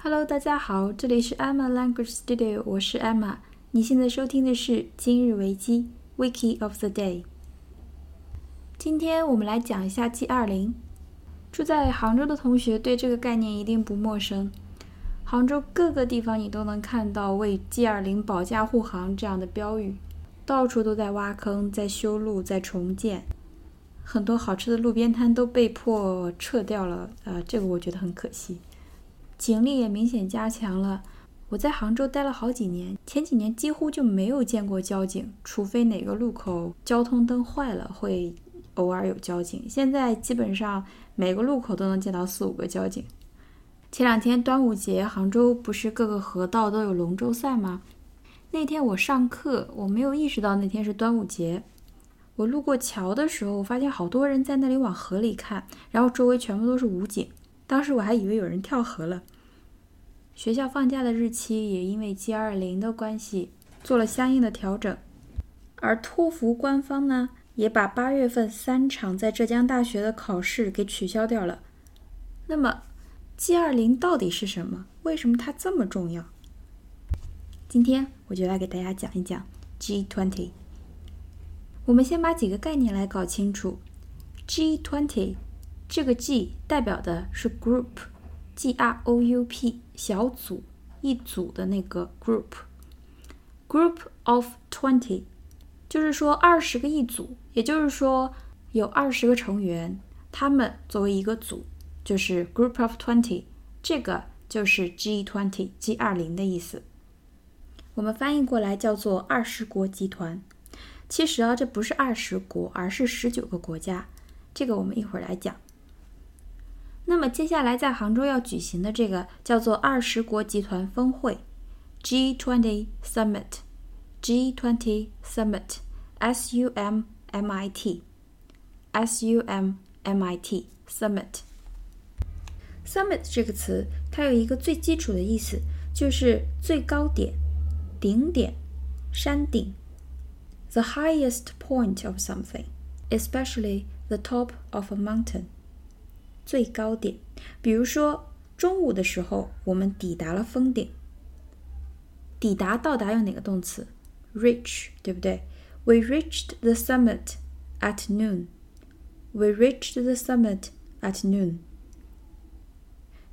Hello，大家好，这里是 Emma Language Studio，我是 Emma。你现在收听的是今日维基 Wiki of the Day。今天我们来讲一下 G20。住在杭州的同学对这个概念一定不陌生。杭州各个地方你都能看到为 G20 保驾护航这样的标语，到处都在挖坑、在修路、在重建，很多好吃的路边摊都被迫撤掉了。呃，这个我觉得很可惜。警力也明显加强了。我在杭州待了好几年，前几年几乎就没有见过交警，除非哪个路口交通灯坏了，会偶尔有交警。现在基本上每个路口都能见到四五个交警。前两天端午节，杭州不是各个河道都有龙舟赛吗？那天我上课，我没有意识到那天是端午节。我路过桥的时候，我发现好多人在那里往河里看，然后周围全部都是武警。当时我还以为有人跳河了。学校放假的日期也因为 G20 的关系做了相应的调整，而托福官方呢也把八月份三场在浙江大学的考试给取消掉了。那么 G20 到底是什么？为什么它这么重要？今天我就来给大家讲一讲 G20。我们先把几个概念来搞清楚。G20。这个 G 代表的是 group，G R O U P 小组一组的那个 group，group of twenty，就是说二十个一组，也就是说有二十个成员，他们作为一个组，就是 group of twenty，这个就是 G twenty，G 二零的意思。我们翻译过来叫做二十国集团。其实啊，这不是二十国，而是十九个国家。这个我们一会儿来讲。那么接下来在杭州要举行的这个叫做二十国集团峰会，G20 Summit，G20 Summit，S U M M I T，S U M M I T Summit。Summit 这个词它有一个最基础的意思，就是最高点、顶点、山顶，the highest point of something，especially the top of a mountain。最高点，比如说中午的时候，我们抵达了峰顶。抵达、到达用哪个动词？reach，对不对？We reached the summit at noon. We reached the summit at noon.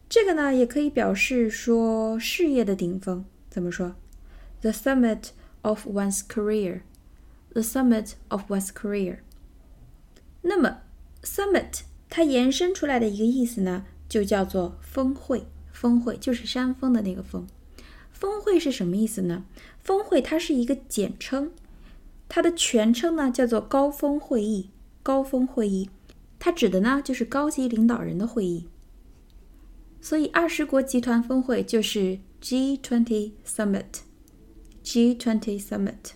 这个呢，也可以表示说事业的顶峰。怎么说？The summit of one's career. The summit of one's career. 那么，summit。 它延伸出来的一个意思呢，就叫做峰会。峰会就是山峰的那个峰。峰会是什么意思呢？峰会它是一个简称，它的全称呢叫做高峰会议。高峰会议，它指的呢就是高级领导人的会议。所以二十国集团峰会就是 G20 Summit。G20 Summit。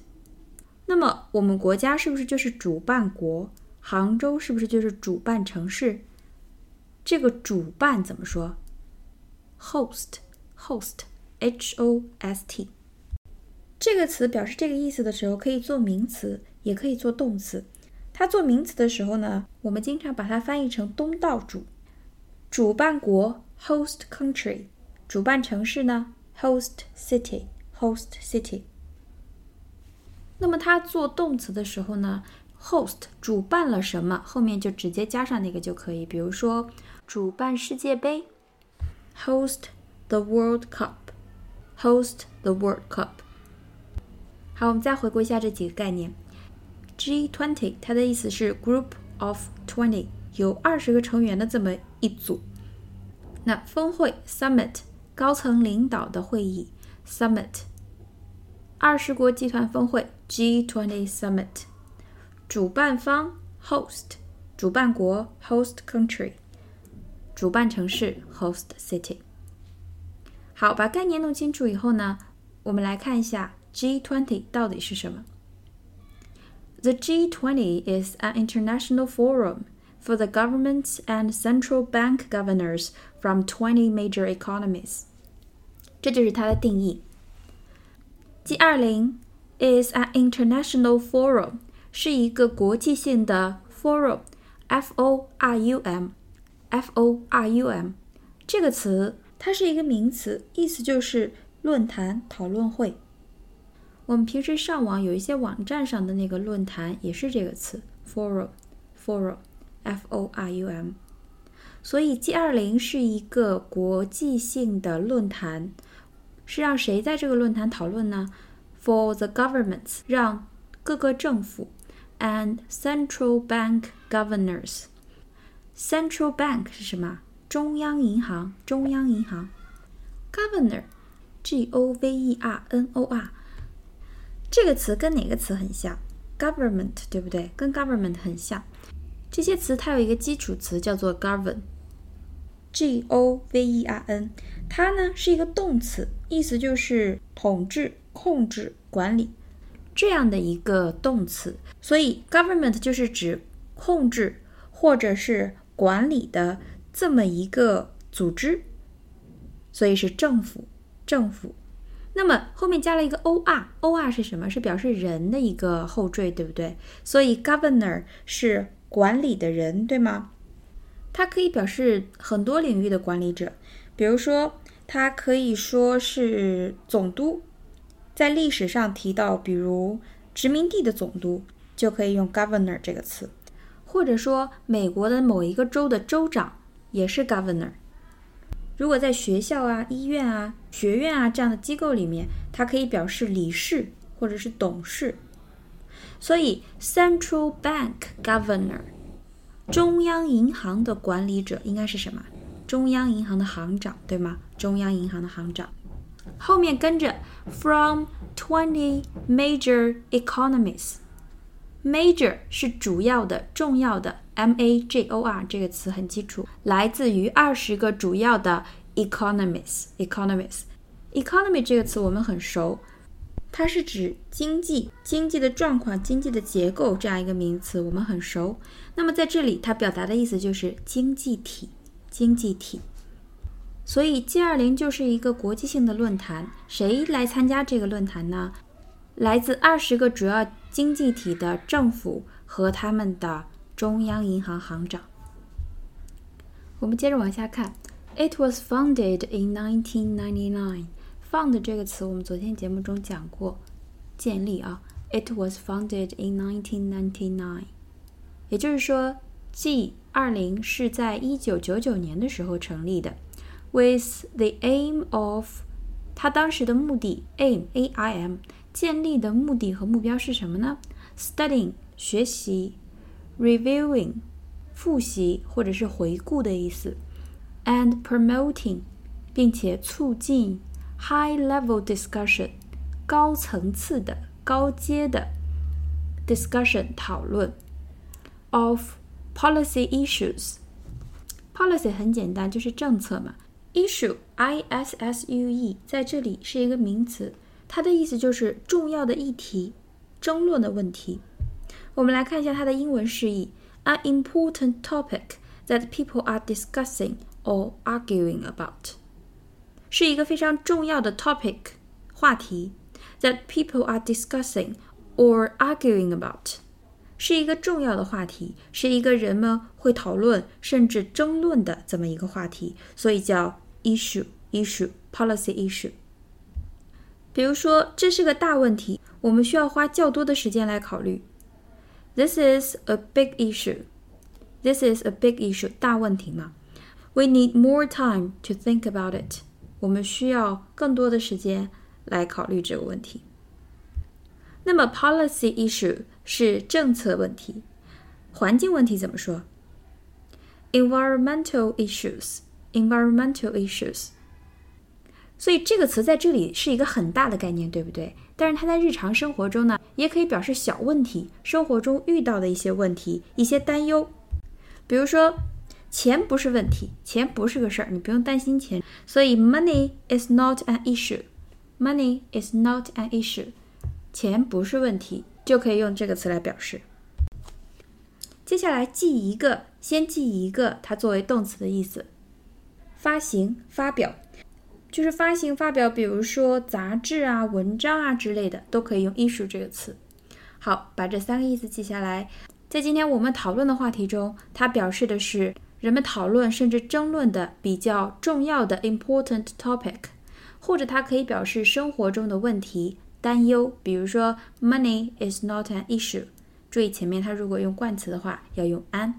那么我们国家是不是就是主办国？杭州是不是就是主办城市？这个主办怎么说？host，host，h-o-s-t，这个词表示这个意思的时候，可以做名词，也可以做动词。它做名词的时候呢，我们经常把它翻译成东道主。主办国 host country，主办城市呢 host city，host city。那么它做动词的时候呢？host 主办了什么，后面就直接加上那个就可以。比如说，主办世界杯，host the World Cup，host the World Cup。好，我们再回顾一下这几个概念。G20 它的意思是 group of twenty，有二十个成员的这么一组。那峰会 summit，高层领导的会议 summit。二十国集团峰会 G20 Summit。主办方 host，主办国 host country，主办城市 host city。好，把概念弄清楚以后呢，我们来看一下 G20 到底是什么。The G20 is an international forum for the governments and central bank governors from 20 major economies。这就是它的定义。G20 is an international forum 是一个国际性的 forum，f o r u m，f o r u m，这个词它是一个名词，意思就是论坛、讨论会。我们平时上网有一些网站上的那个论坛也是这个词，forum，forum，f-o-r-u-m。所以 G20 是一个国际性的论坛，是让谁在这个论坛讨论呢？For the governments，让各个政府，and central bank governors。Central bank 是什么？中央银行，中央银行。Governor，G-O-V-E-R-N-O-R，这个词跟哪个词很像？Government，对不对？跟 government 很像。这些词它有一个基础词叫做 govern，G-O-V-E-R-N，它呢是一个动词，意思就是统治、控制、管理这样的一个动词。所以 government 就是指控制或者是管理的。这么一个组织，所以是政府，政府。那么后面加了一个 o r，o r 是什么？是表示人的一个后缀，对不对？所以 governor 是管理的人，对吗？它可以表示很多领域的管理者，比如说，它可以说是总督，在历史上提到，比如殖民地的总督，就可以用 governor 这个词，或者说美国的某一个州的州长。也是 governor。如果在学校啊、医院啊、学院啊这样的机构里面，它可以表示理事或者是董事。所以 central bank governor，中央银行的管理者应该是什么？中央银行的行长，对吗？中央银行的行长。后面跟着 from twenty major economies。major 是主要的、重要的。major 这个词很基础，来自于二十个主要的 economies。economies economy 这个词我们很熟，它是指经济、经济的状况、经济的结构这样一个名词，我们很熟。那么在这里，它表达的意思就是经济体，经济体。所以 G20 就是一个国际性的论坛，谁来参加这个论坛呢？来自二十个主要经济体的政府和他们的。中央银行行长。我们接着往下看。It was founded in 1999. Found 这个词我们昨天节目中讲过，建立啊。It was founded in 1999. 也就是说，G 二零是在一九九九年的时候成立的。With the aim of，他当时的目的，aim a i m，建立的目的和目标是什么呢？Studying 学习。reviewing 复习或者是回顾的意思，and promoting 并且促进 high level discussion 高层次的高阶的 discussion 讨论 of policy issues。policy 很简单，就是政策嘛。issue i s s u e 在这里是一个名词，它的意思就是重要的议题、争论的问题。我们来看一下它的英文释义：an important topic that people are discussing or arguing about，是一个非常重要的 topic 话题，that people are discussing or arguing about，是一个重要的话题，是一个人们会讨论甚至争论的这么一个话题，所以叫 issue issue policy issue。比如说，这是个大问题，我们需要花较多的时间来考虑。This is a big issue. This is a big issue. 大问题嘛。We need more time to think about it. 我们需要更多的时间来考虑这个问题。那么 policy issue 是政策问题，环境问题怎么说？Environmental issues. Environmental issues. 所以这个词在这里是一个很大的概念，对不对？但是它在日常生活中呢，也可以表示小问题，生活中遇到的一些问题、一些担忧。比如说，钱不是问题，钱不是个事儿，你不用担心钱。所以，money is not an issue。money is not an issue。钱不是问题，就可以用这个词来表示。接下来记一个，先记一个，它作为动词的意思，发行、发表。就是发行、发表，比如说杂志啊、文章啊之类的，都可以用 issue 这个词。好，把这三个意思记下来。在今天我们讨论的话题中，它表示的是人们讨论甚至争论的比较重要的 important topic，或者它可以表示生活中的问题、担忧。比如说，money is not an issue。注意前面它如果用冠词的话要用 an。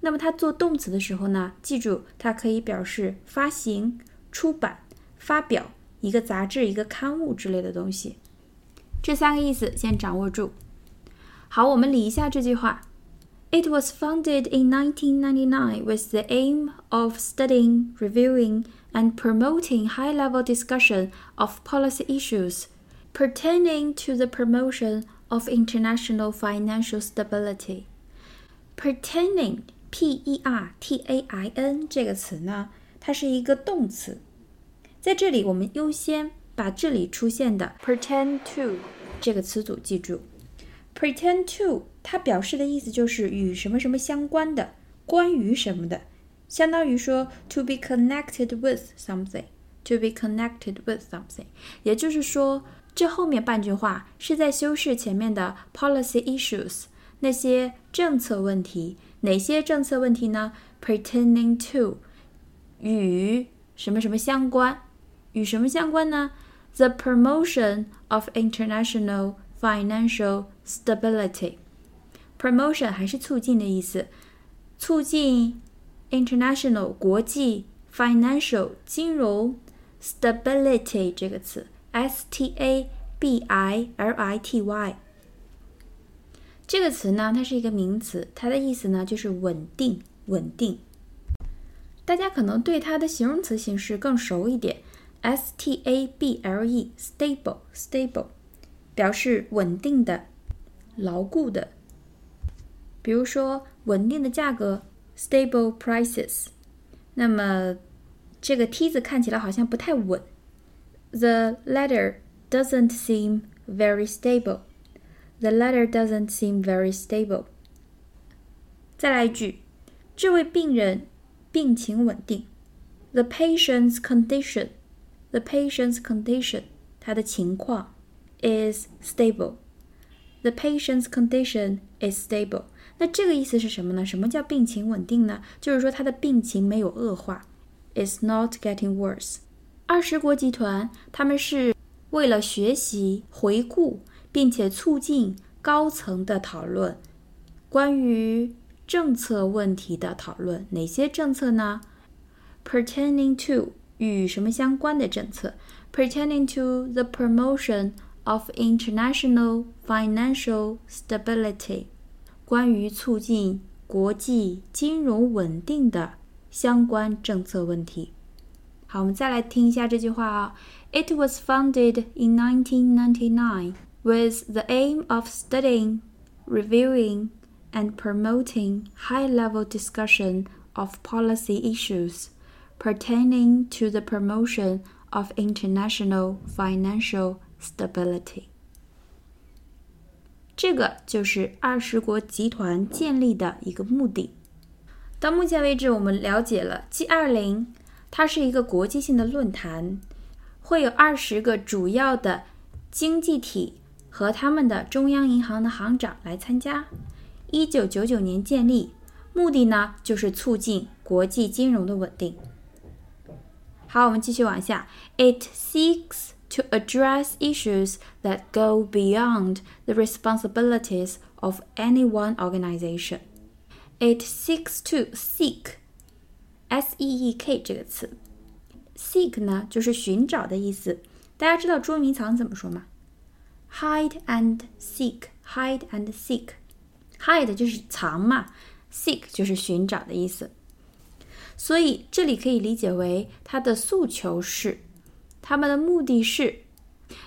那么它做动词的时候呢，记住它可以表示发行、出版、发表一个杂志、一个刊物之类的东西。这三个意思先掌握住。好，我们理一下这句话。It was founded in 1999 with the aim of studying, reviewing, and promoting high level discussion of policy issues pertaining to the promotion of international financial stability. Pertaining, p e r t a i n 这个词呢，它是一个动词，在这里我们优先把这里出现的 pertain to 这个词组记住。Pretend to，它表示的意思就是与什么什么相关的，关于什么的，相当于说 to be connected with something，to be connected with something。也就是说，这后面半句话是在修饰前面的 policy issues，那些政策问题。哪些政策问题呢？Pretending to，与什么什么相关？与什么相关呢？The promotion of international financial stability promotion 还是促进的意思，促进 international 国际 financial 金融 stability 这个词 s t a b i l i t y 这个词呢，它是一个名词，它的意思呢就是稳定稳定。大家可能对它的形容词形式更熟一点，s t a b l e stable stable 表示稳定的。牢固的，比如说稳定的价格 （stable prices）。那么这个梯子看起来好像不太稳。The ladder doesn't seem very stable. The ladder doesn't seem very stable. 再来一句，这位病人病情稳定。The patient's condition. The patient's condition. 他的情况 is stable. The patient's condition is stable。那这个意思是什么呢？什么叫病情稳定呢？就是说他的病情没有恶化，is not getting worse。二十国集团他们是为了学习、回顾， 并且促进高层的讨论，关于政策问题的讨论。哪些政策呢？Pertaining to 与什么相关的政策？Pertaining to the promotion of international financial stability，关于促进国际金融稳定的相关政策问题。好，我们再来听一下这句话啊。It was founded in 1999 with the aim of studying, reviewing, and promoting high-level discussion of policy issues pertaining to the promotion of international financial stability，这个就是二十国集团建立的一个目的。到目前为止，我们了解了 G20，它是一个国际性的论坛，会有二十个主要的经济体 和他们的中央银行的行长来参加。一九九九年建立，目的呢就是促进国际金融的稳定。好，我们继续往下。It seeks to address issues that go beyond the responsibilities of any one organization. It seeks to seek, s e e k 这个词，seek 呢就是寻找的意思。大家知道捉迷藏怎么说吗？Hide and seek, hide and seek. Hide 就是藏嘛，seek 就是寻找的意思。所以这里可以理解为它的诉求是他们的目的是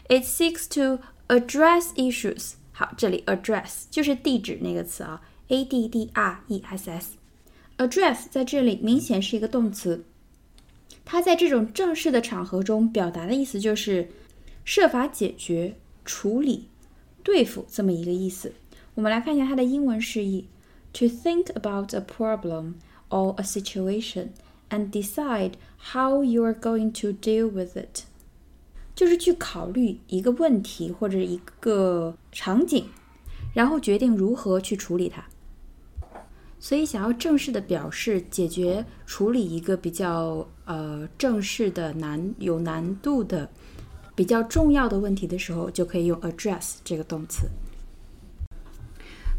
，it seeks to address issues。好，这里 address 就是地址那个词啊，a d d r e s s。address 在这里明显是一个动词，它在这种正式的场合中表达的意思就是设法解决、处理、对付这么一个意思。我们来看一下它的英文释义：to think about a problem or a situation and decide how you are going to deal with it，就是去考虑一个问题或者一个场景，然后决定如何去处理它。所以，想要正式的表示解决、处理一个比较呃正式的难、有难度的、比较重要的问题的时候，就可以用 address 这个动词。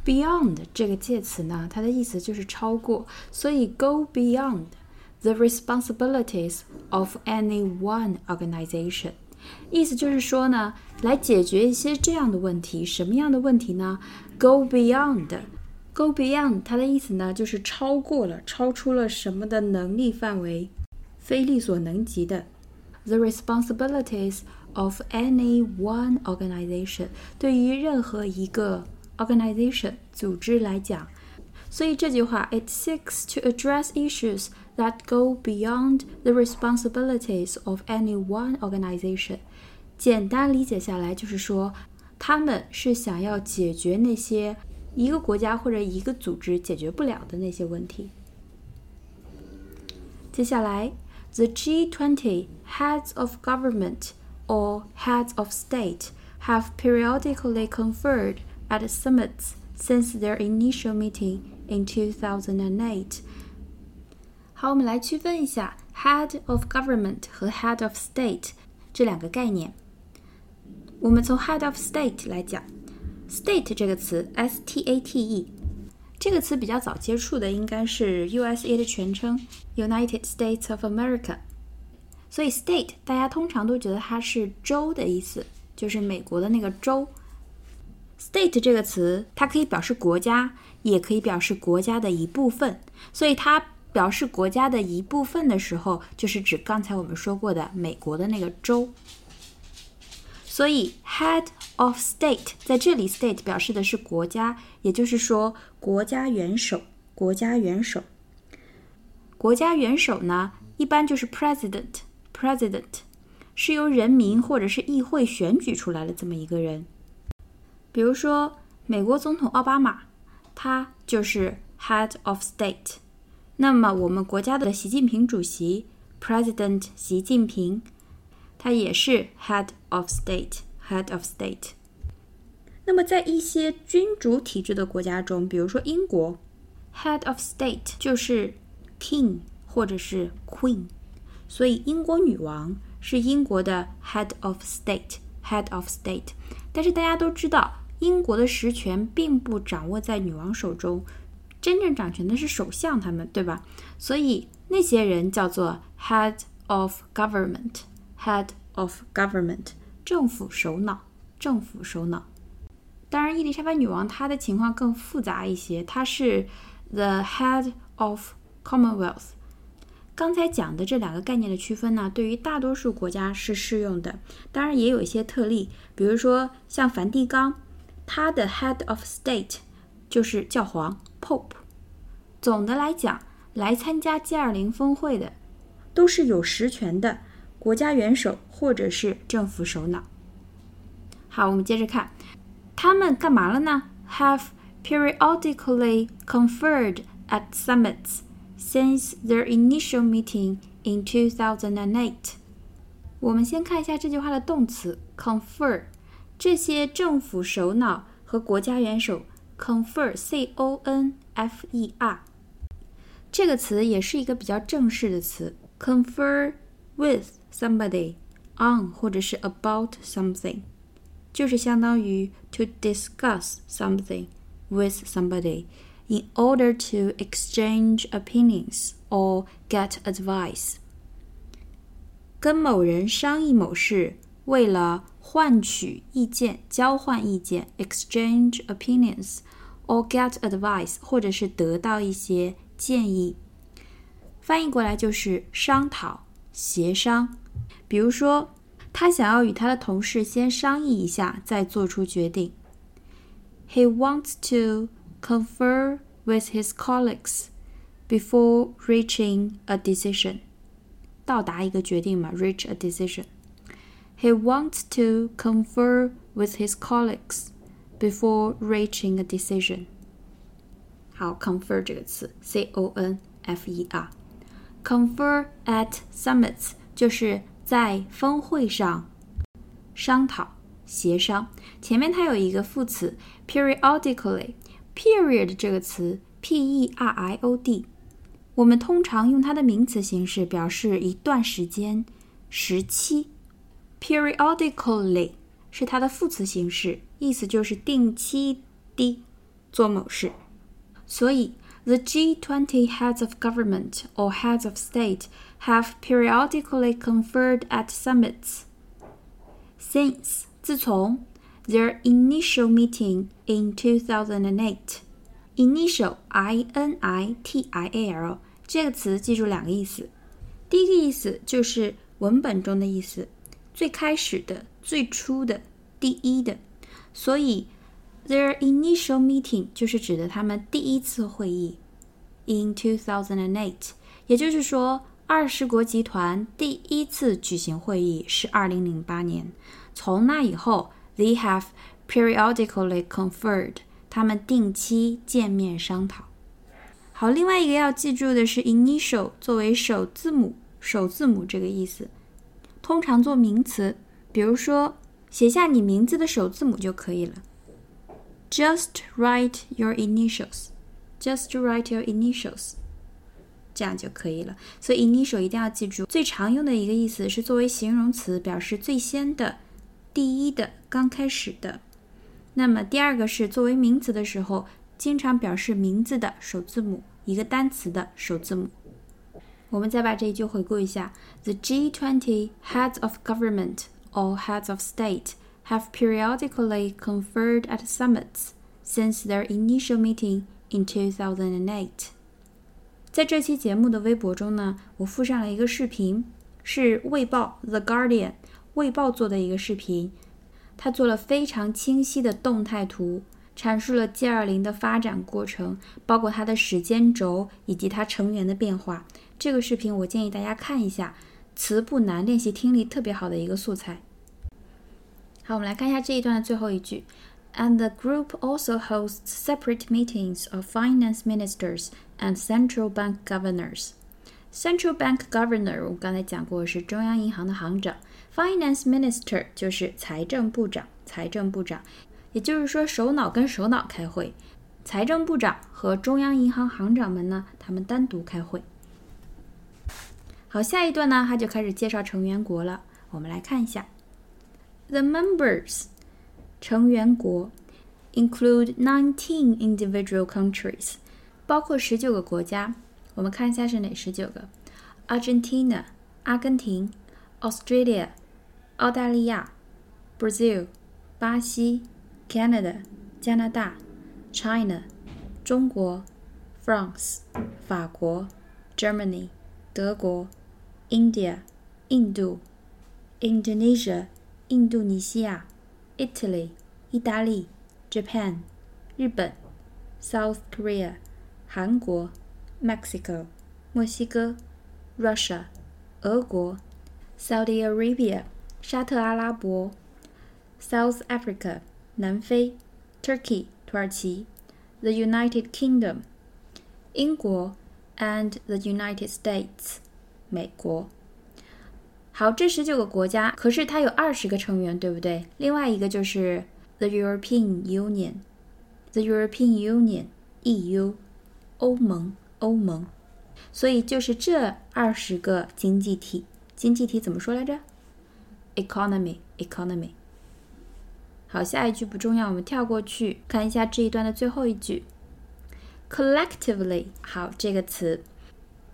Beyond 这个介词呢，它的意思就是超过，所以 go beyond the responsibilities of any one organization，意思就是说呢，来解决一些这样的问题。什么样的问题呢？Go beyond。Go beyond，它的意思呢，就是超过了，超出了什么的能力范围，非力所能及的。The responsibilities of any one organization，对于任何一个 organization 组织来讲，所以这句话，it seeks to address issues that go beyond the responsibilities of any one organization。简单理解下来就是说，他们是想要解决那些。一个国家或者一个组织解决不了的那些问题。接下来，the G20 heads of government or heads of state have periodically conferred at summits since their initial meeting in 2008。好，我们来区分一下 head of government 和 head of state 这两个概念。我们从 head of state 来讲。State 这个词，S T A T E，这个词比较早接触的应该是 USA 的全称，United States of America。 所以 State 大家通常都觉得它是州的意思，就是美国的那个州。State 这个词，它可以表示国家，也可以表示国家的一部分。所以它表示国家的一部分的时候，就是指刚才我们说过的美国的那个州。所以，head of state 在这里，state 表示的是国家，也就是说，国家元首。国家元首，国家元首呢，一般就是 president。President 是由人民或者是议会选举出来的这么一个人。比如说，美国总统奥巴马，他就是 head of state。那么，我们国家的习近平主席，president 习近平。他也是 head of state，head of state。那么在一些君主体制的国家中，比如说英国，head of state 就是 king 或者是 queen，所以英国女王是英国的 head of state，head of state。但是大家都知道，英国的实权并不掌握在女王手中，真正掌权的是首相他们，对吧？所以那些人叫做 head of government。Head of government，政府首脑，政府首脑。当然，伊丽莎白女王她的情况更复杂一些，她是 the head of Commonwealth。刚才讲的这两个概念的区分呢，对于大多数国家是适用的，当然也有一些特例，比如说像梵蒂冈，它的 head of state 就是教皇 Pope。总的来讲，来参加 G20 峰会的都是有实权的。国家元首或者是政府首脑。好，我们接着看，他们干嘛了呢？Have periodically conferred at summits since their initial meeting in 2008。我们先看一下这句话的动词 confer。这些政府首脑和国家元首 confer，c o n f e r，这个词也是一个比较正式的词，confer with。somebody on 或者是 about something，就是相当于 to discuss something with somebody in order to exchange opinions or get advice。跟某人商议某事，为了换取意见、交换意见 （exchange opinions） or get advice，或者是得到一些建议。翻译过来就是商讨、协商。比如说，他想要与他的同事先商议一下，再做出决定。He wants to confer with his colleagues before reaching a decision。到达一个决定嘛，reach a decision。He wants to confer with his colleagues before reaching a decision。好，confer 这个词，c o n f e r，confer at summits 就是在峰会上商讨、协商，前面它有一个副词 periodically。 period 这个词 period。我们通常用它的名词形式表示一段时间、时期。periodically 是它的副词形式，意思就是定期的做某事。所以，the G20 heads of government or heads of state have periodically conferred at summits since 自从 Their initial meeting in 2008. Initial, I N I T I A L 这个词记住两个意思。第一个意思就是文本中的意思，最开始的、最初的、第一的。所以，their initial meeting 就是指的他们第一次会议。In 2008，也就是说，二十国集团第一次举行会议是二零零八年。从那以后，they have periodically conferred。他们定期见面商讨。好，另外一个要记住的是，initial 作为首字母，首字母这个意思，通常做名词。比如说，写下你名字的首字母就可以了。Just write your initials. Just write your initials. 这样就可以了。所以，initial 一定要记住，最常用的一个意思是作为形容词，表示最先的、第一的、刚开始的。那么第二个是作为名词的时候，经常表示名字的首字母，一个单词的首字母。我们再把这一句回顾一下：The G20 heads of government or heads of state have periodically conferred at summits since their initial meeting in 2008。在这期节目的微博中呢，我附上了一个视频，是《卫报》The Guardian 卫报做的一个视频。他做了非常清晰的动态图，阐述了 G20 的发展过程，包括它的时间轴以及它成员的变化。这个视频我建议大家看一下，词不难，练习听力特别好的一个素材。好，我们来看一下这一段的最后一句：And the group also hosts separate meetings of finance ministers and central bank governors. Central bank governor 我们刚才讲过是中央银行的行长。Finance Minister 就是财政部长，财政部长，也就是说首脑跟首脑开会，财政部长和中央银行行长们呢，他们单独开会。好，下一段呢，他就开始介绍成员国了。我们来看一下，The members 成员国 include nineteen individual countries，包括十九个国家。我们看一下是哪十九个：Argentina 阿根廷，Australia。澳大利亚，Brazil，巴西，Canada，加拿大，China，中国，France，法国，Germany，德国，India，印度，Indonesia，印度尼西亚，Italy，意大利，Japan，日本，South Korea，韩国，Mexico，墨西哥，Russia，俄国，Saudi Arabia。 沙特阿拉伯，South Africa，南非，Turkey，土耳其，The United Kingdom，英国，and the United States，美国。好，这十九个国家，可是它有二十个成员，对不对？另外一个就是 the European Union，the European Union，EU，欧盟，欧盟。所以就是这二十个经济体，经济体怎么说来着？economy economy。好，下一句不重要，我们跳过去看一下这一段的最后一句。collectively，好，这个词，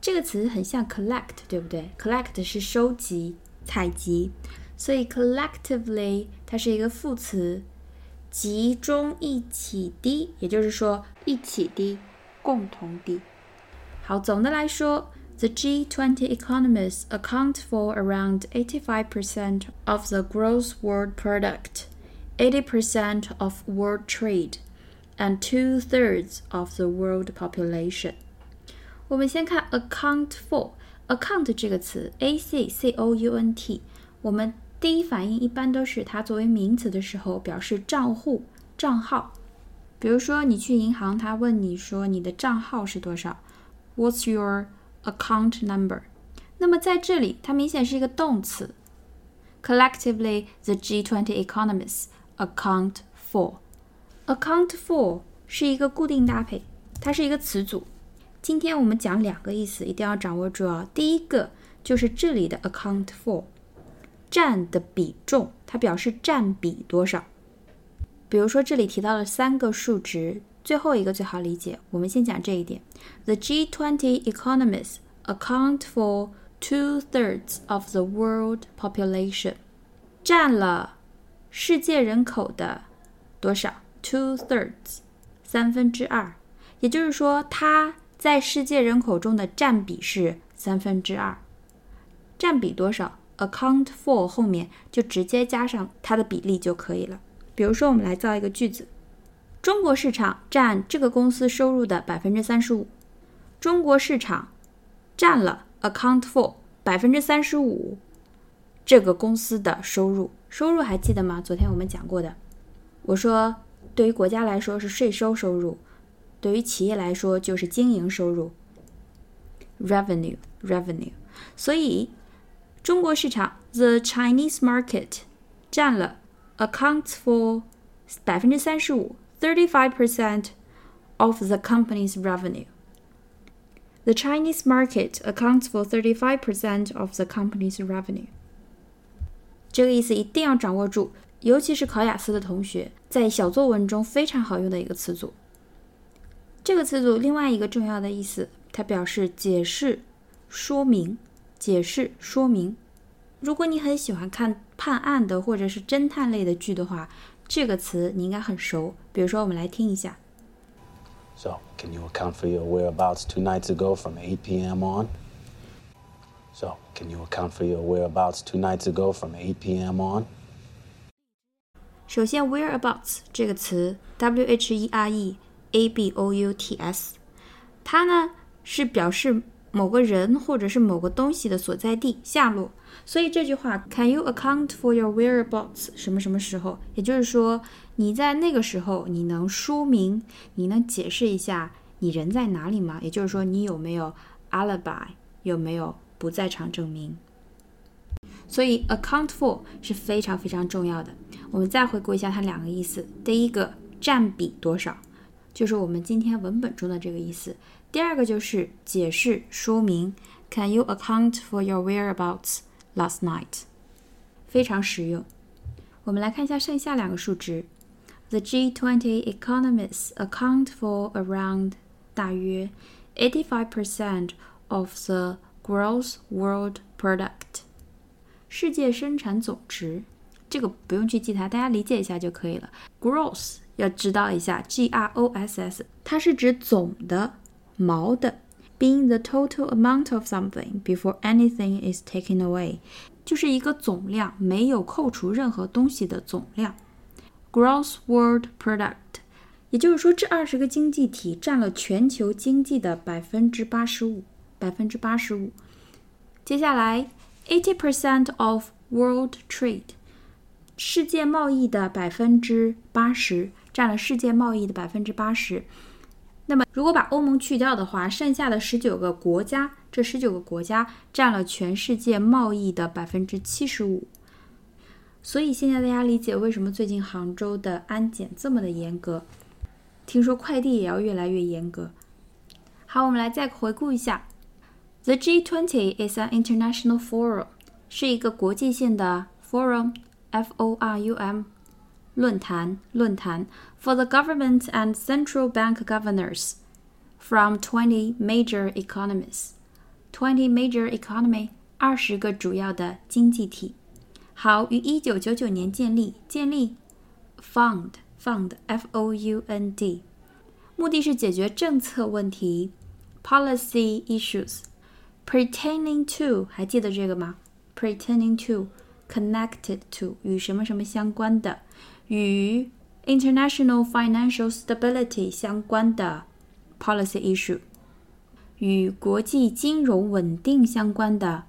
这个词很像 collect，对不对？collect 是收集、采集，所以 collectively 它是一个副词，集中一起的，也就是说一起的、共同的。好，总的来说。The G20 economies account for around 85% of the gross world product, 80% of world trade, and two thirds of the world population. 我们先看 account for，account 这个词，a c c o u n t，我们第一反应一般都是它作为名词的时候表示账户、账号。比如说你去银行，他问你说你的账号是多少？What's your account number。那么在这里，它明显是一个动词。Collectively, the G20 economies account for. Account for 是一个固定搭配，它是一个词组。今天我们讲两个意思，一定要掌握住啊。第一个就是这里的 account for，占的比重，它表示占比多少。比如说这里提到了三个数值，最后一个最好理解。我们先讲这一点：The G20 economies account for two-thirds of the world population，占了世界人口的多少？Two-thirds，三分之二。也就是说，它在世界人口中的占比是三分之二。占比多少？Account for 后面就直接加上它的比例就可以了。比如说，我们来造一个句子：中国市场占这个公司收入的百分之三十五。中国市场占了 account for 百分之三十五这个公司的收入。收入还记得吗？昨天我们讲过的。我说，对于国家来说是税收收入，对于企业来说就是经营收入。revenue，revenue。所以，中国市场 the Chinese market 占了。accounts for 百分之三十五，thirty-five percent of the company's revenue. The Chinese market accounts for 35% of the company's revenue. 这个意思一定要掌握住，尤其是考雅思的同学，在小作文中非常好用的一个词组。这个词组另外一个重要的意思，它表示解释、说明、解释、说明。如果你很喜欢看判案的或者是侦探类的剧的话， 这个词你应该很熟。比如说，我们来听一下。So, can you account for your whereabouts two nights ago from 8 p.m. on? So, can you account for your whereabouts two nights ago from 8 p.m. on? 首先，whereabouts 这个词，w h e r e a b o u t s，它呢是表示某个人或者是某个东西的所在地、下落。所以这句话，Can you account for your whereabouts？什么什么时候？也就是说，你在那个时候，你能说明，你能解释一下你人在哪里吗？也就是说，你有没有 alibi？有没有不在场证明？所以 account for 是非常非常重要的。我们再回顾一下它两个意思：第一个占比多少，就是我们今天文本中的这个意思；第二个就是解释说明，Can you account for your whereabouts？whereabouts？Last night，非常实用。我们来看一下剩下两个数值。The G20 economies account for around 大约 eighty-five percent of the gross world product，世界生产总值。这个不用去记它，大家理解一下就可以了。Gross 要知道一下，G R O S S，它是指总的、毛的。 being the total amount of something before anything is taken away，就是一个总量，没有扣除任何东西的总量。Gross world product，也就是说，这二十个经济体占了全球经济的百分之八十五，百分之八十五。接下来，eighty percent of world trade，世界贸易的百分之八十，占了世界贸易的百分之八十。 那么，如果把欧盟去掉的话，剩下的十九个国家，这十九个国家占了全世界贸易的百分之七十五。所以现在大家理解为什么最近杭州的安检这么的严格？听说快递也要越来越严格。好，我们来再回顾一下，The G20 is an international forum，是一个国际性的 forum，F O R U M。论坛论坛 for the government and central bank governors from 20 major economies. 20 major economy 二十个主要的经济体。好，于一九九九年建立，建立 fund fund f o u n d，目的是解决政策问题 policy issues pertaining to 还记得这个吗？pertaining to connected to 与什么什么相关的。 与 international financial stability 相关的 policy issue，与国际金融稳定相关的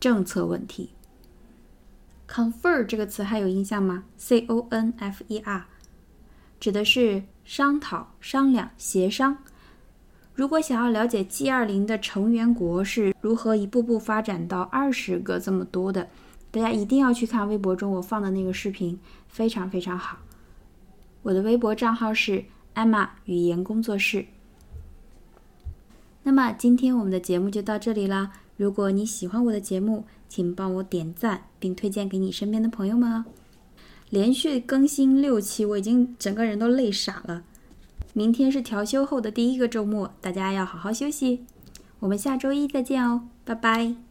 政策问题。confer 这个词还有印象吗？c o n f e r 指的是商讨、商量、协商。如果想要了解 G 二零的成员国是如何一步步发展到二十个这么多的。大家一定要去看微博中我放的那个视频，非常非常好。我的微博账号是 Emma 语言工作室。那么今天我们的节目就到这里啦。如果你喜欢我的节目，请帮我点赞并推荐给你身边的朋友们哦。连续更新六期，我已经整个人都累傻了。明天是调休后的第一个周末，大家要好好休息。我们下周一再见哦，拜拜。